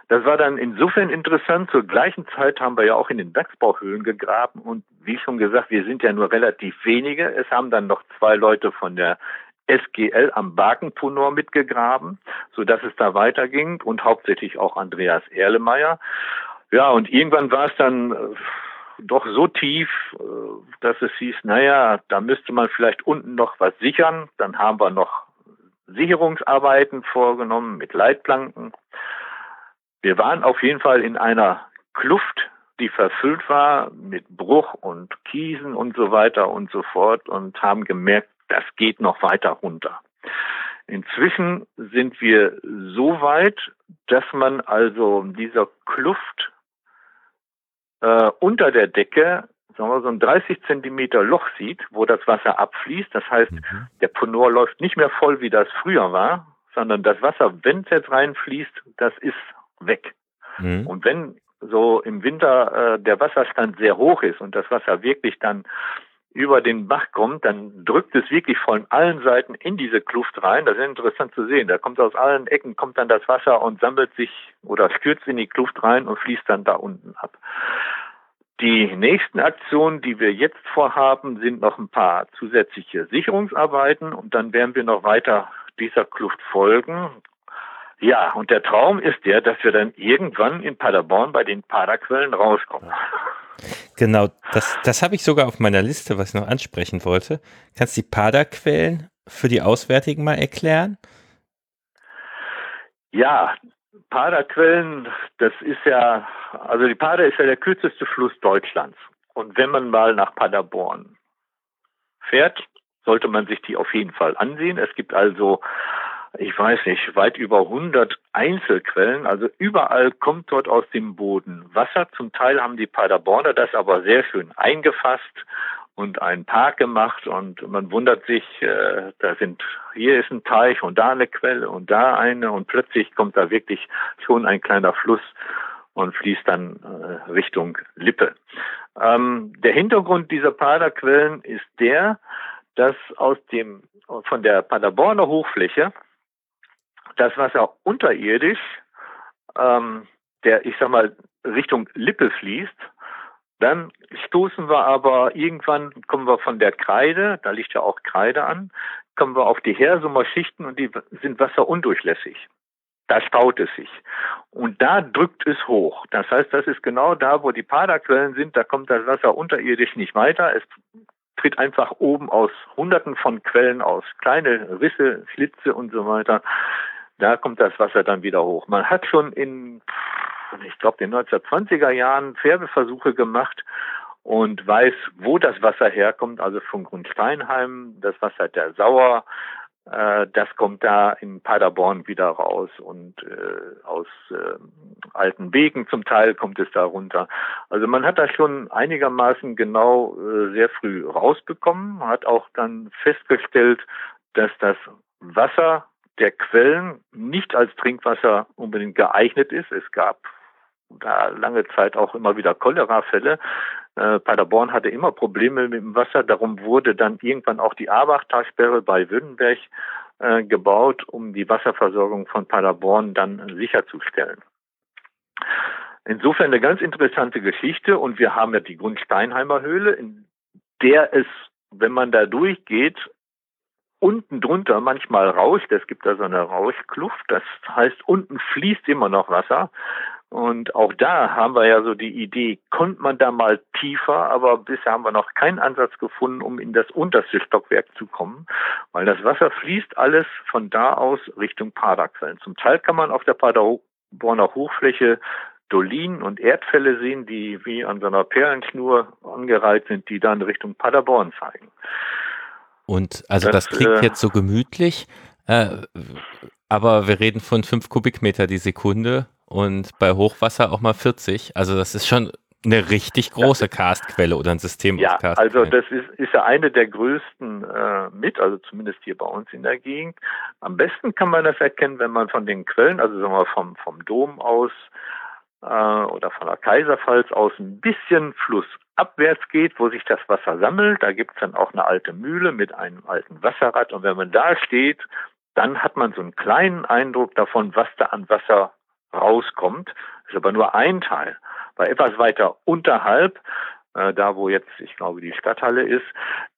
Speaker 2: Das war dann insofern interessant. Zur gleichen Zeit haben wir ja auch in den Bergsbauhöhlen gegraben und wie schon gesagt, wir sind ja nur relativ wenige. Es haben dann noch zwei Leute von der SGL am Bakenponor mitgegraben, so dass es da weiterging und hauptsächlich auch Andreas Erlemeyer. Ja, und irgendwann war es dann äh, doch so tief, äh, dass es hieß, naja, da müsste man vielleicht unten noch was sichern. Dann haben wir noch Sicherungsarbeiten vorgenommen mit Leitplanken. Wir waren auf jeden Fall in einer Kluft, die verfüllt war mit Bruch und Kiesen und so weiter und so fort und haben gemerkt, das geht noch weiter runter. Inzwischen sind wir so weit, dass man also dieser Kluft äh, unter der Decke sagen wir, so ein 30 Zentimeter Loch sieht, wo das Wasser abfließt. Das heißt, mhm. der Ponor läuft nicht mehr voll, wie das früher war, sondern das Wasser, wenn es jetzt reinfließt, das ist weg. Mhm. Und wenn so im Winter äh, der Wasserstand sehr hoch ist und das Wasser wirklich dann über den Bach kommt, dann drückt es wirklich von allen Seiten in diese Kluft rein. Das ist interessant zu sehen. Da kommt aus allen Ecken kommt dann das Wasser und sammelt sich oder stürzt in die Kluft rein und fließt dann da unten ab. Die nächsten Aktionen, die wir jetzt vorhaben, sind noch ein paar zusätzliche Sicherungsarbeiten und dann werden wir noch weiter dieser Kluft folgen. Ja, und der Traum ist der, dass wir dann irgendwann in Paderborn bei den Paderquellen rauskommen.
Speaker 1: Genau, das, das habe ich sogar auf meiner Liste, was ich noch ansprechen wollte. Kannst du die Paderquellen für die Auswärtigen mal erklären?
Speaker 2: Ja, Paderquellen, das ist ja, also die Pader ist ja der kürzeste Fluss Deutschlands. Und wenn man mal nach Paderborn fährt, sollte man sich die auf jeden Fall ansehen. Es gibt also ich weiß nicht, weit über 100 Einzelquellen. Also überall kommt dort aus dem Boden Wasser. Zum Teil haben die Paderborner das aber sehr schön eingefasst und einen Park gemacht und man wundert sich, äh, da sind, hier ist ein Teich und da eine Quelle und da eine und plötzlich kommt da wirklich schon ein kleiner Fluss und fließt dann äh, Richtung Lippe. Ähm, der Hintergrund dieser Paderquellen ist der, dass aus dem, von der Paderborner Hochfläche das Wasser unterirdisch, ähm, der, ich sag mal, Richtung Lippe fließt, dann stoßen wir aber irgendwann, kommen wir von der Kreide, da liegt ja auch Kreide an, kommen wir auf die Hersummer Schichten und die sind wasserundurchlässig. Da staut es sich. Und da drückt es hoch. Das heißt, das ist genau da, wo die Paderquellen sind, da kommt das Wasser unterirdisch nicht weiter. Es tritt einfach oben aus Hunderten von Quellen aus, kleine Risse, Schlitze und so weiter da kommt das Wasser dann wieder hoch. Man hat schon in, ich glaube, den 1920er Jahren Färbeversuche gemacht und weiß, wo das Wasser herkommt, also von Grundsteinheim, das Wasser der Sauer, äh, das kommt da in Paderborn wieder raus und äh, aus äh, alten Wegen zum Teil kommt es da runter. Also man hat das schon einigermaßen genau äh, sehr früh rausbekommen, hat auch dann festgestellt, dass das Wasser der Quellen nicht als Trinkwasser unbedingt geeignet ist. Es gab da lange Zeit auch immer wieder Cholerafälle. Äh, Paderborn hatte immer Probleme mit dem Wasser. Darum wurde dann irgendwann auch die Abachtalsperre bei Württemberg äh, gebaut, um die Wasserversorgung von Paderborn dann sicherzustellen. Insofern eine ganz interessante Geschichte und wir haben ja die Grundsteinheimer Höhle, in der es, wenn man da durchgeht, unten drunter manchmal rauscht. Es gibt da so eine Rauschkluft. Das heißt, unten fließt immer noch Wasser. Und auch da haben wir ja so die Idee, konnte man da mal tiefer, aber bisher haben wir noch keinen Ansatz gefunden, um in das unterste Stockwerk zu kommen, weil das Wasser fließt alles von da aus Richtung Paderquellen. Zum Teil kann man auf der Paderborner Hochfläche Dolinen und Erdfälle sehen, die wie an so einer Perlenschnur angereiht sind, die dann Richtung Paderborn zeigen.
Speaker 1: Und also das, das klingt äh, jetzt so gemütlich, äh, aber wir reden von fünf Kubikmeter die Sekunde und bei Hochwasser auch mal 40. Also das ist schon eine richtig große Karstquelle oder ein System
Speaker 2: ja, aus Karstquellen. Also das ist, ist ja eine der größten äh, mit, also zumindest hier bei uns in der Gegend. Am besten kann man das erkennen, wenn man von den Quellen, also sagen wir vom, vom Dom aus äh, oder von der Kaiserpfalz aus ein bisschen flussabwärts geht, wo sich das Wasser sammelt. Da gibt's dann auch eine alte Mühle mit einem alten Wasserrad. Und wenn man da steht, dann hat man so einen kleinen Eindruck davon, was da an Wasser rauskommt. Ist aber nur ein Teil. Weil etwas weiter unterhalb, äh, da wo jetzt, ich glaube, die Stadthalle ist,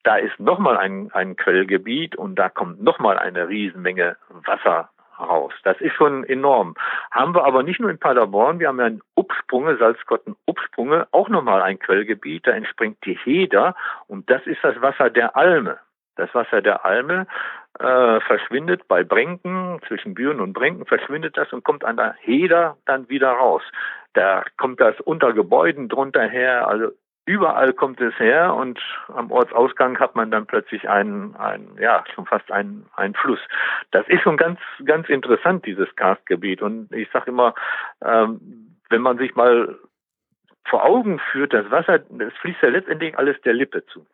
Speaker 2: da ist nochmal ein, ein Quellgebiet und da kommt nochmal eine Riesenmenge Wasser raus. Das ist schon enorm. Haben wir aber nicht nur in Paderborn, wir haben ja in Upsprunge, Salzgotten-Upsprunge, auch nochmal ein Quellgebiet, da entspringt die Heder und das ist das Wasser der Alme. Das Wasser der Alme äh, verschwindet bei Brenken, zwischen Büren und Brenken verschwindet das und kommt an der Heder dann wieder raus. Da kommt das unter Gebäuden drunter her, also überall kommt es her und am Ortsausgang hat man dann plötzlich einen, einen ja, schon fast einen, einen Fluss. Das ist schon ganz, ganz interessant, dieses Karstgebiet. Und ich sage immer, ähm, wenn man sich mal vor Augen führt, das Wasser, das fließt ja letztendlich alles der Lippe zu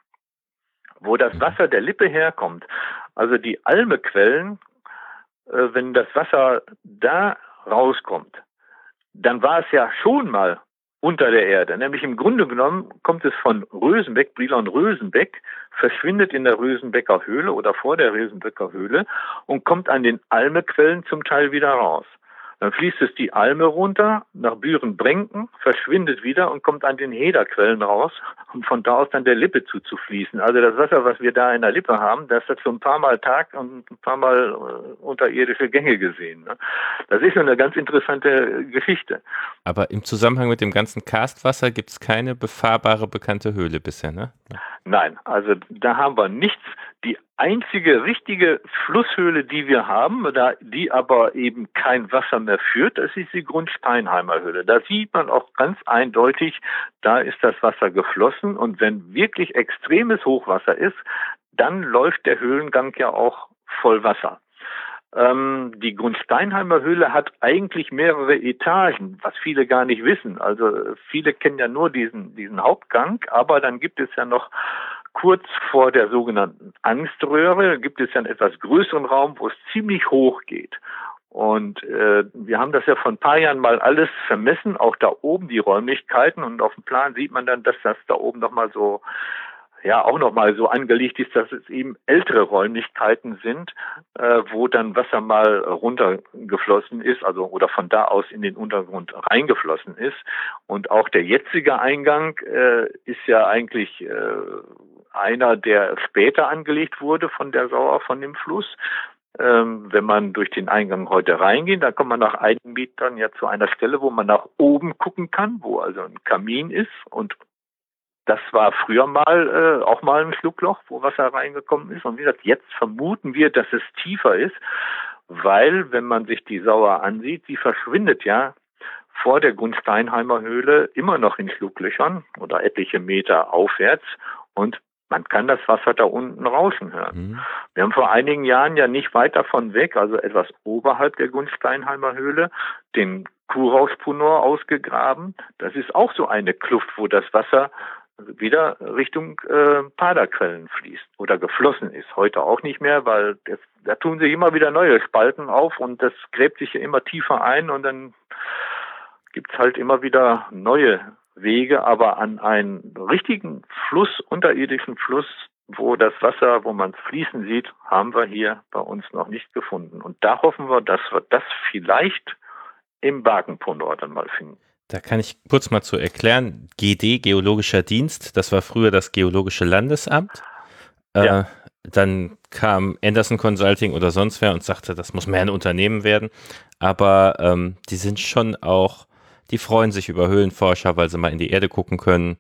Speaker 2: wo das. Wasser der Lippe herkommt. Also die Almequellen, äh, wenn das Wasser da rauskommt, dann war es ja schon mal unter der Erde. Nämlich im Grunde genommen kommt es von Rösenbeck, Brilon Rösenbeck, verschwindet in der Rösenbecker Höhle oder vor der Rösenbecker Höhle und kommt an den Almequellen zum Teil wieder raus. Dann fließt es die Alme runter nach Büren-Brenken, verschwindet wieder und kommt an den Hederquellen raus, um von da aus dann der Lippe zuzufließen. Also das Wasser, was wir da in der Lippe haben, das hat schon ein paar Mal Tag und ein paar Mal äh, unterirdische Gänge gesehen. Ne? Das ist schon eine ganz interessante Geschichte.
Speaker 1: Aber im Zusammenhang mit dem ganzen Karstwasser gibt es keine befahrbare bekannte Höhle bisher, ne?
Speaker 2: Nein, also da haben wir nichts. Die einzige richtige Flusshöhle, die wir haben, da, die aber eben kein Wasser mehr führt, das ist die Grundsteinheimer Höhle. Da sieht man auch ganz eindeutig, da ist das Wasser geflossen und wenn wirklich extremes Hochwasser ist, dann läuft der Höhlengang ja auch voll Wasser. Ähm, die Grundsteinheimer Höhle hat eigentlich mehrere Etagen, was viele gar nicht wissen. Also viele kennen ja nur diesen, diesen Hauptgang, aber dann gibt es ja noch kurz vor der sogenannten Angströhre gibt es einen etwas größeren Raum, wo es ziemlich hoch geht. Und äh, wir haben das ja vor ein paar Jahren mal alles vermessen, auch da oben die Räumlichkeiten. Und auf dem Plan sieht man dann, dass das da oben nochmal so ja auch nochmal so angelegt ist, dass es eben ältere Räumlichkeiten sind, äh, wo dann Wasser mal runtergeflossen ist, also oder von da aus in den Untergrund reingeflossen ist. Und auch der jetzige Eingang äh, ist ja eigentlich äh, einer, der später angelegt wurde von der Sauer, von dem Fluss. Ähm, wenn man durch den Eingang heute reingeht, dann kommt man nach einigen Metern ja zu einer Stelle, wo man nach oben gucken kann, wo also ein Kamin ist und das war früher mal äh, auch mal ein Schluckloch, wo Wasser reingekommen ist. Und wie gesagt, jetzt vermuten wir, dass es tiefer ist, weil, wenn man sich die Sauer ansieht, sie verschwindet ja vor der Gunsteinheimer Höhle immer noch in Schlucklöchern oder etliche Meter aufwärts und man kann das Wasser da unten rauschen hören. Mhm. Wir haben vor einigen Jahren ja nicht weit davon weg, also etwas oberhalb der Gunsteinheimer Höhle, den Kurauspunor ausgegraben. Das ist auch so eine Kluft, wo das Wasser wieder Richtung äh, Paderquellen fließt oder geflossen ist. Heute auch nicht mehr, weil das, da tun sich immer wieder neue Spalten auf und das gräbt sich ja immer tiefer ein und dann gibt's halt immer wieder neue Wege, aber an einen richtigen Fluss, unterirdischen Fluss, wo das Wasser, wo man es fließen sieht, haben wir hier bei uns noch nicht gefunden. Und da hoffen wir, dass wir das vielleicht im Wagenpondor dann mal finden.
Speaker 1: Da kann ich kurz mal zu erklären. GD, Geologischer Dienst, das war früher das Geologische Landesamt. Äh, ja. Dann kam Anderson Consulting oder sonst wer und sagte, das muss mehr ein Unternehmen werden. Aber ähm, die sind schon auch, die freuen sich über Höhlenforscher, weil sie mal in die Erde gucken können.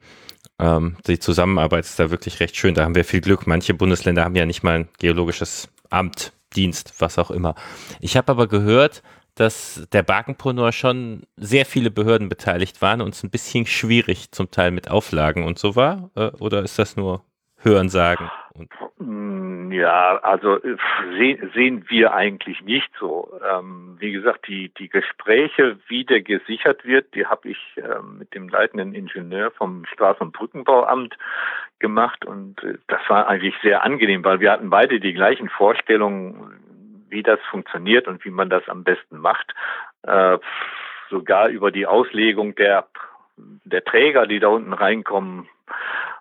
Speaker 1: Ähm, die Zusammenarbeit ist da wirklich recht schön. Da haben wir viel Glück. Manche Bundesländer haben ja nicht mal ein geologisches Amt, Dienst, was auch immer. Ich habe aber gehört, dass der Barkenpreneur schon sehr viele Behörden beteiligt waren und es ein bisschen schwierig zum Teil mit Auflagen und so war? Äh, oder ist das nur Hörensagen?
Speaker 2: Mm, ja, also äh, sehen, sehen wir eigentlich nicht so. Ähm, wie gesagt, die, die Gespräche, wie der gesichert wird, die habe ich äh, mit dem leitenden Ingenieur vom Straßen- und Brückenbauamt gemacht und äh, das war eigentlich sehr angenehm, weil wir hatten beide die gleichen Vorstellungen, wie das funktioniert und wie man das am besten macht. Äh, sogar über die Auslegung der, der Träger, die da unten reinkommen,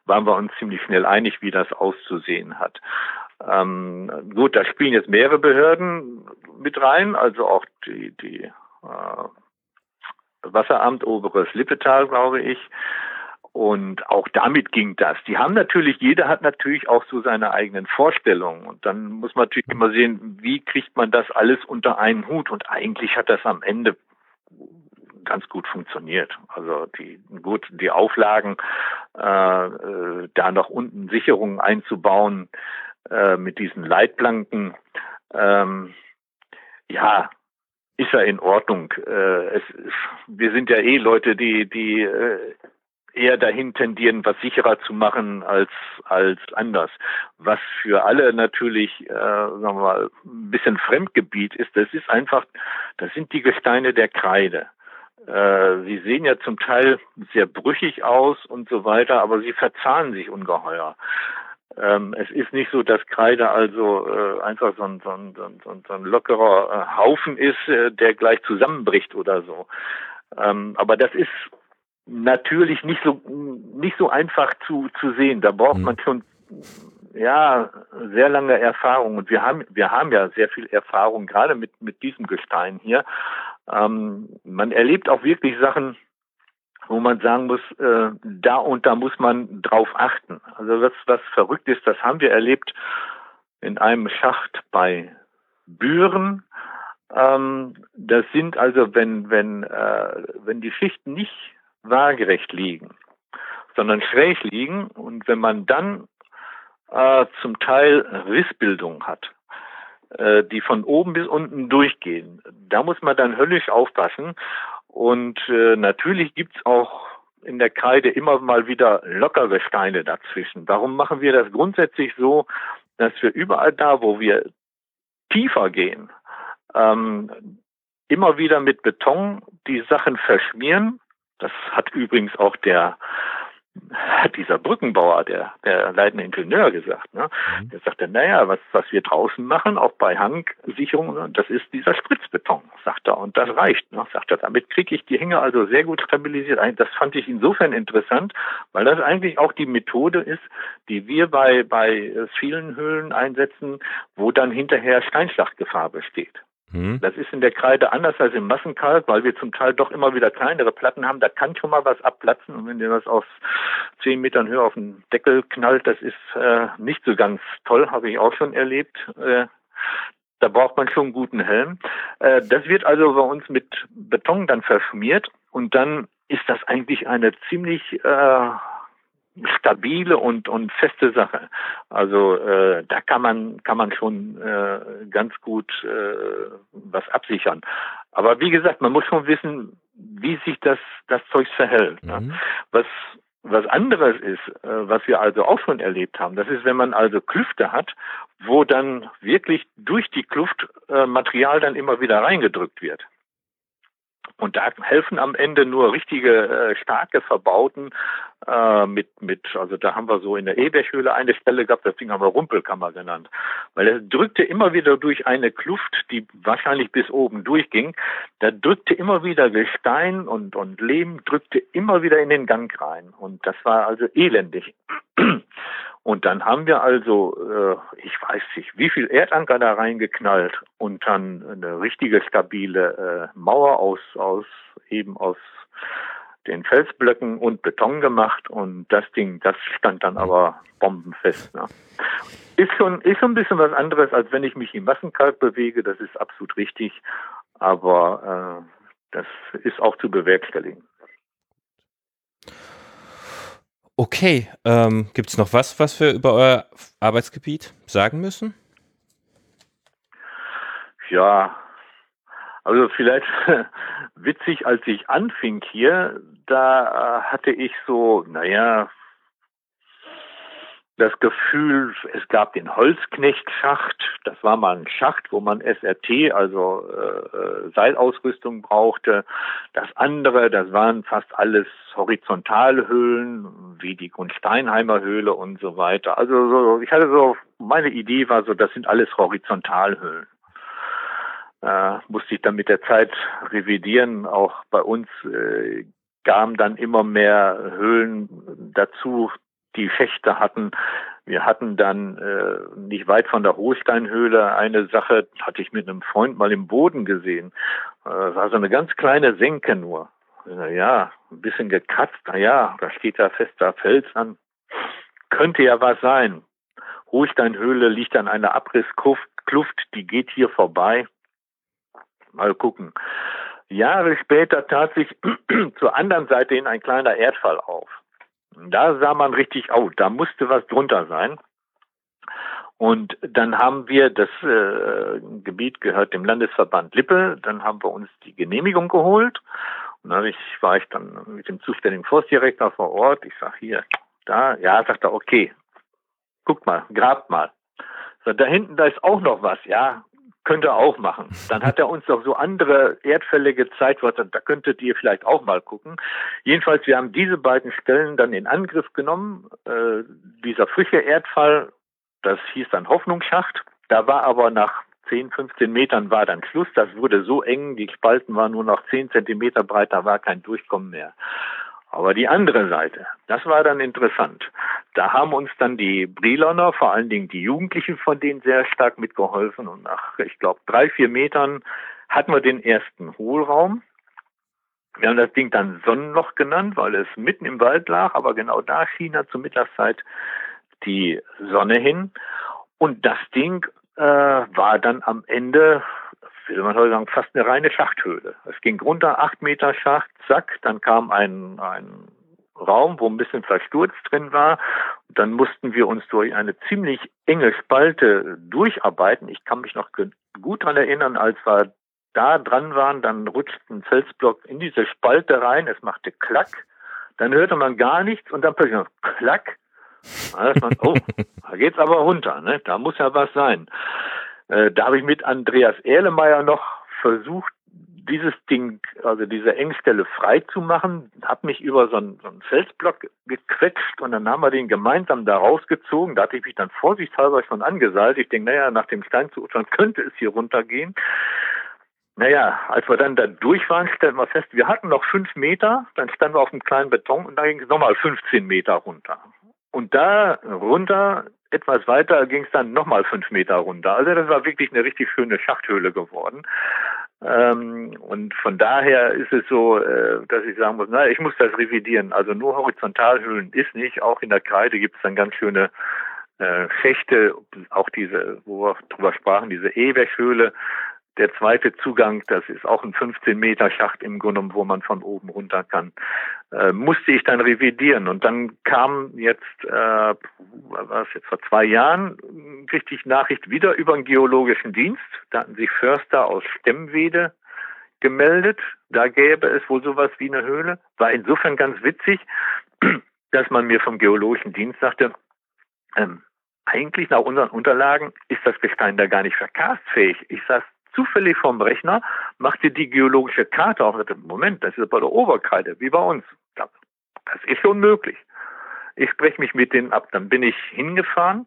Speaker 2: waren wir uns ziemlich schnell einig, wie das auszusehen hat. Ähm, gut, da spielen jetzt mehrere Behörden mit rein, also auch die, die äh, Wasseramt Oberes Lippetal, glaube ich. Und auch damit ging das. Die haben natürlich, jeder hat natürlich auch so seine eigenen Vorstellungen. Und dann muss man natürlich immer sehen, wie kriegt man das alles unter einen Hut. Und eigentlich hat das am Ende ganz gut funktioniert. Also die gut die Auflagen, äh, äh, da noch unten Sicherungen einzubauen äh, mit diesen Leitplanken, ähm, ja, ist ja in Ordnung. Äh, es, wir sind ja eh Leute, die die äh, eher dahin tendieren, was sicherer zu machen als als anders. Was für alle natürlich, äh, sagen wir mal, ein bisschen Fremdgebiet ist, das ist einfach, das sind die Gesteine der Kreide. Äh, sie sehen ja zum Teil sehr brüchig aus und so weiter, aber sie verzahnen sich ungeheuer. Ähm, es ist nicht so, dass Kreide also äh, einfach so ein, so ein, so ein, lockerer äh, Haufen ist, äh, der gleich zusammenbricht oder so. Ähm, aber das ist natürlich nicht so nicht so einfach zu zu sehen. Da braucht mhm. man schon ja sehr lange Erfahrung und wir haben wir haben ja sehr viel Erfahrung gerade mit mit diesem Gestein hier. Ähm, man erlebt auch wirklich Sachen, wo man sagen muss, äh, da und da muss man drauf achten. Also was was verrückt ist, das haben wir erlebt in einem Schacht bei Büren. Ähm, das sind also, wenn wenn äh, wenn die Schichten nicht waagerecht liegen, sondern schräg liegen. Und wenn man dann äh, zum Teil Rissbildung hat, äh, die von oben bis unten durchgehen, da muss man dann höllisch aufpassen. Und äh, natürlich gibt's auch in der Kreide immer mal wieder lockere Steine dazwischen. Warum machen wir das grundsätzlich so, dass wir überall da, wo wir tiefer gehen, ähm, immer wieder mit Beton die Sachen verschmieren das hat übrigens auch der dieser Brückenbauer, der, der leitende Ingenieur gesagt. Ne? Mhm. Der sagte, naja, was, was wir draußen machen, auch bei Hangsicherungen, das ist dieser Spritzbeton, sagt er. Und das reicht, ne? sagt er. Damit kriege ich die Hänge also sehr gut stabilisiert. Das fand ich insofern interessant, weil das eigentlich auch die Methode ist, die wir bei, bei vielen Höhlen einsetzen, wo dann hinterher Steinschlachtgefahr besteht. Hm. Das ist in der Kreide anders als im Massenkalk, weil wir zum Teil doch immer wieder kleinere Platten haben. Da kann schon mal was abplatzen und wenn dir das aus zehn Metern Höhe auf den Deckel knallt, das ist äh, nicht so ganz toll, habe ich auch schon erlebt. Äh, da braucht man schon einen guten Helm. Äh, das wird also bei uns mit Beton dann verschmiert und dann ist das eigentlich eine ziemlich äh, stabile und und feste Sache. Also äh, da kann man kann man schon äh, ganz gut äh, was absichern. Aber wie gesagt, man muss schon wissen, wie sich das das Zeug verhält. Ne? Mhm. Was was anderes ist, äh, was wir also auch schon erlebt haben, das ist, wenn man also Klüfte hat, wo dann wirklich durch die Kluft äh, Material dann immer wieder reingedrückt wird. Und da helfen am Ende nur richtige äh, starke Verbauten äh, mit, mit, also da haben wir so in der Eberschhöhle eine Stelle gehabt, das Ding haben wir Rumpelkammer genannt. Weil es drückte immer wieder durch eine Kluft, die wahrscheinlich bis oben durchging. Da drückte immer wieder Gestein und, und Lehm drückte immer wieder in den Gang rein. Und das war also elendig. <clears throat> Und dann haben wir also, äh, ich weiß nicht, wie viel Erdanker da reingeknallt und dann eine richtige stabile äh, Mauer aus, aus eben aus den Felsblöcken und Beton gemacht und das Ding, das stand dann aber bombenfest. Ne? Ist schon, ist schon ein bisschen was anderes, als wenn ich mich im Massenkalk bewege, das ist absolut richtig, aber äh, das ist auch zu bewerkstelligen.
Speaker 1: Okay, ähm, gibt es noch was, was wir über euer Arbeitsgebiet sagen müssen?
Speaker 2: Ja, also vielleicht <laughs> witzig, als ich anfing hier, da äh, hatte ich so, naja, das Gefühl, es gab den Holzknechtschacht. Das war mal ein Schacht, wo man SRT, also äh, äh, Seilausrüstung brauchte. Das andere, das waren fast alles Horizontalhöhlen, wie die Grundsteinheimer Höhle und so weiter. Also so, ich hatte so, meine Idee war so, das sind alles Horizontalhöhlen. Äh, musste ich dann mit der Zeit revidieren. Auch bei uns äh, kamen dann immer mehr Höhlen dazu, die Schächte hatten. Wir hatten dann äh, nicht weit von der Hohlsteinhöhle eine Sache, hatte ich mit einem Freund mal im Boden gesehen. Äh, war so eine ganz kleine Senke nur. Ja, ein bisschen gekratzt. Na ja, da steht da fester Fels an. Könnte ja was sein. Hohlsteinhöhle liegt an einer Abrisskluft, die geht hier vorbei. Mal gucken. Jahre später tat sich <clears throat> zur anderen Seite hin ein kleiner Erdfall auf. Da sah man richtig, oh, da musste was drunter sein. Und dann haben wir, das äh, Gebiet gehört dem Landesverband Lippe, dann haben wir uns die Genehmigung geholt. Und dann ich, war ich dann mit dem zuständigen Forstdirektor vor Ort. Ich sag hier, da, ja, sagt er, okay, guck mal, grabt mal. So, da hinten, da ist auch noch was, ja, könnte er auch machen. Dann hat er uns doch so andere Erdfälle gezeigt, was, da könntet ihr vielleicht auch mal gucken. Jedenfalls, wir haben diese beiden Stellen dann in Angriff genommen. Äh, dieser frische Erdfall, das hieß dann Hoffnungsschacht. Da war aber nach 10, 15 Metern war dann Schluss. Das wurde so eng, die Spalten waren nur noch 10 Zentimeter breit, da war kein Durchkommen mehr. Aber die andere Seite, das war dann interessant. Da haben uns dann die Briloner, vor allen Dingen die Jugendlichen von denen sehr stark mitgeholfen. Und nach, ich glaube, drei, vier Metern hatten wir den ersten Hohlraum. Wir haben das Ding dann Sonnenloch genannt, weil es mitten im Wald lag, aber genau da schien er zur Mittagszeit die Sonne hin. Und das Ding äh, war dann am Ende will man heute sagen, fast eine reine Schachthöhle. Es ging runter, acht Meter Schacht, zack, dann kam ein, ein Raum, wo ein bisschen Versturz drin war. Und dann mussten wir uns durch eine ziemlich enge Spalte durcharbeiten. Ich kann mich noch gut daran erinnern, als wir da dran waren, dann rutschte ein Felsblock in diese Spalte rein, es machte Klack, dann hörte man gar nichts und dann plötzlich noch Klack. Da man, oh, <laughs> da geht's aber runter, ne? Da muss ja was sein. Äh, da habe ich mit Andreas Erlemeyer noch versucht, dieses Ding, also diese Engstelle frei zu machen, habe mich über so einen, so einen Felsblock gequetscht und dann haben wir den gemeinsam da rausgezogen. Da hatte ich mich dann vorsichtshalber schon angeseilt. Ich denke, naja, nach dem Steinzustand könnte es hier runtergehen. Naja, als wir dann da durch waren, stellten wir fest, wir hatten noch fünf Meter, dann standen wir auf einem kleinen Beton und da ging es nochmal 15 Meter runter. Und da runter etwas weiter ging es dann nochmal fünf Meter runter. Also das war wirklich eine richtig schöne Schachthöhle geworden. Ähm, und von daher ist es so, äh, dass ich sagen muss, na, ich muss das revidieren. Also nur Horizontalhöhlen ist nicht. Auch in der Kreide gibt es dann ganz schöne äh, Schächte, auch diese, wo wir drüber sprachen, diese Ewechhöhle, der zweite Zugang, das ist auch ein 15 Meter Schacht im Grunde, wo man von oben runter kann, äh, musste ich dann revidieren. Und dann kam jetzt, äh, war es jetzt vor zwei Jahren, richtig Nachricht wieder über den geologischen Dienst. Da hatten sich Förster aus Stemmwede gemeldet. Da gäbe es wohl sowas wie eine Höhle. War insofern ganz witzig, <clears throat> dass man mir vom geologischen Dienst sagte, ähm, eigentlich nach unseren Unterlagen ist das Gestein da gar nicht verkarstfähig. Ich sag, zufällig vom Rechner, machte die geologische Karte auf. Moment, das ist bei der Oberkreide, wie bei uns. Das ist schon möglich. Ich spreche mich mit denen ab. Dann bin ich hingefahren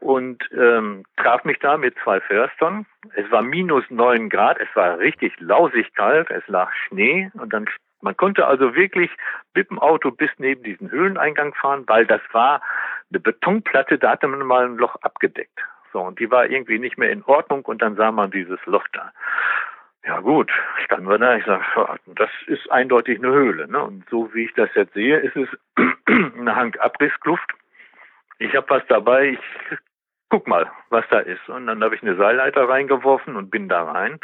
Speaker 2: und ähm, traf mich da mit zwei Förstern. Es war minus neun Grad, es war richtig lausig kalt, es lag Schnee und dann man konnte also wirklich mit dem Auto bis neben diesen Höhleneingang fahren, weil das war eine Betonplatte, da hatte man mal ein Loch abgedeckt. So, und die war irgendwie nicht mehr in Ordnung und dann sah man dieses Loch da. Ja gut, standen wir da, ich sage, das ist eindeutig eine Höhle. Ne? Und so wie ich das jetzt sehe, ist es <clears throat> eine Hangabrissskluft. Ich habe was dabei, ich guck mal, was da ist. Und dann habe ich eine Seilleiter reingeworfen und bin da rein.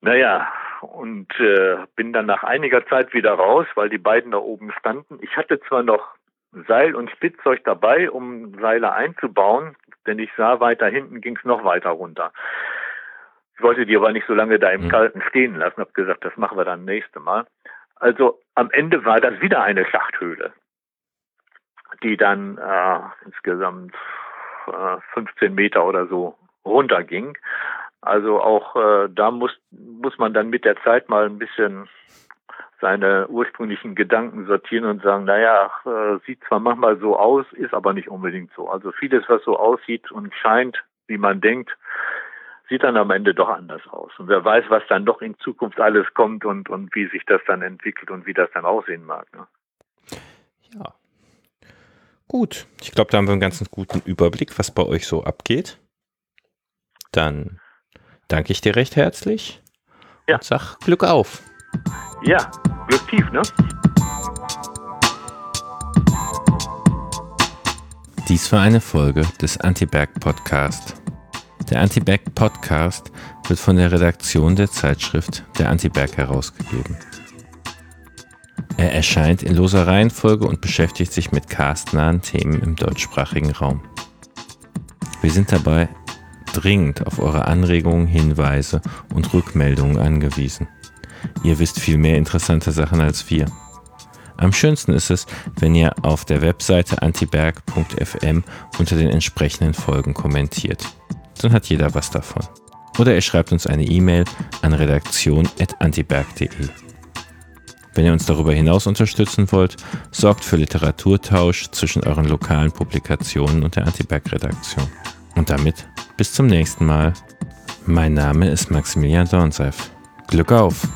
Speaker 2: Naja, und äh, bin dann nach einiger Zeit wieder raus, weil die beiden da oben standen. Ich hatte zwar noch Seil und Spitzzeug dabei, um Seile einzubauen, denn ich sah, weiter hinten ging es noch weiter runter. Ich wollte die aber nicht so lange da im mhm. Kalten stehen lassen, habe gesagt, das machen wir dann nächste Mal. Also am Ende war das wieder eine Schachthöhle, die dann äh, insgesamt äh, 15 Meter oder so runterging. Also auch äh, da muss, muss man dann mit der Zeit mal ein bisschen seine ursprünglichen Gedanken sortieren und sagen, naja, äh, sieht zwar manchmal so aus, ist aber nicht unbedingt so. Also vieles, was so aussieht und scheint, wie man denkt, sieht dann am Ende doch anders aus. Und wer weiß, was dann doch in Zukunft alles kommt und, und wie sich das dann entwickelt und wie das dann aussehen mag. Ne?
Speaker 1: Ja. Gut. Ich glaube, da haben wir einen ganz guten Überblick, was bei euch so abgeht. Dann danke ich dir recht herzlich. Ja. Und sag Glück auf.
Speaker 2: Ja, Glück tief, ne?
Speaker 1: Dies war eine Folge des Anti-Berg Podcast. Der Anti-Berg Podcast wird von der Redaktion der Zeitschrift der Anti-Berg herausgegeben. Er erscheint in loser Reihenfolge und beschäftigt sich mit castnahen Themen im deutschsprachigen Raum. Wir sind dabei dringend auf eure Anregungen, Hinweise und Rückmeldungen angewiesen. Ihr wisst viel mehr interessante Sachen als wir. Am schönsten ist es, wenn ihr auf der Webseite antiberg.fm unter den entsprechenden Folgen kommentiert. Dann hat jeder was davon. Oder ihr schreibt uns eine E-Mail an redaktion.antiberg.de. Wenn ihr uns darüber hinaus unterstützen wollt, sorgt für Literaturtausch zwischen euren lokalen Publikationen und der Antiberg-Redaktion. Und damit bis zum nächsten Mal. Mein Name ist Maximilian Dornseif. Glück auf!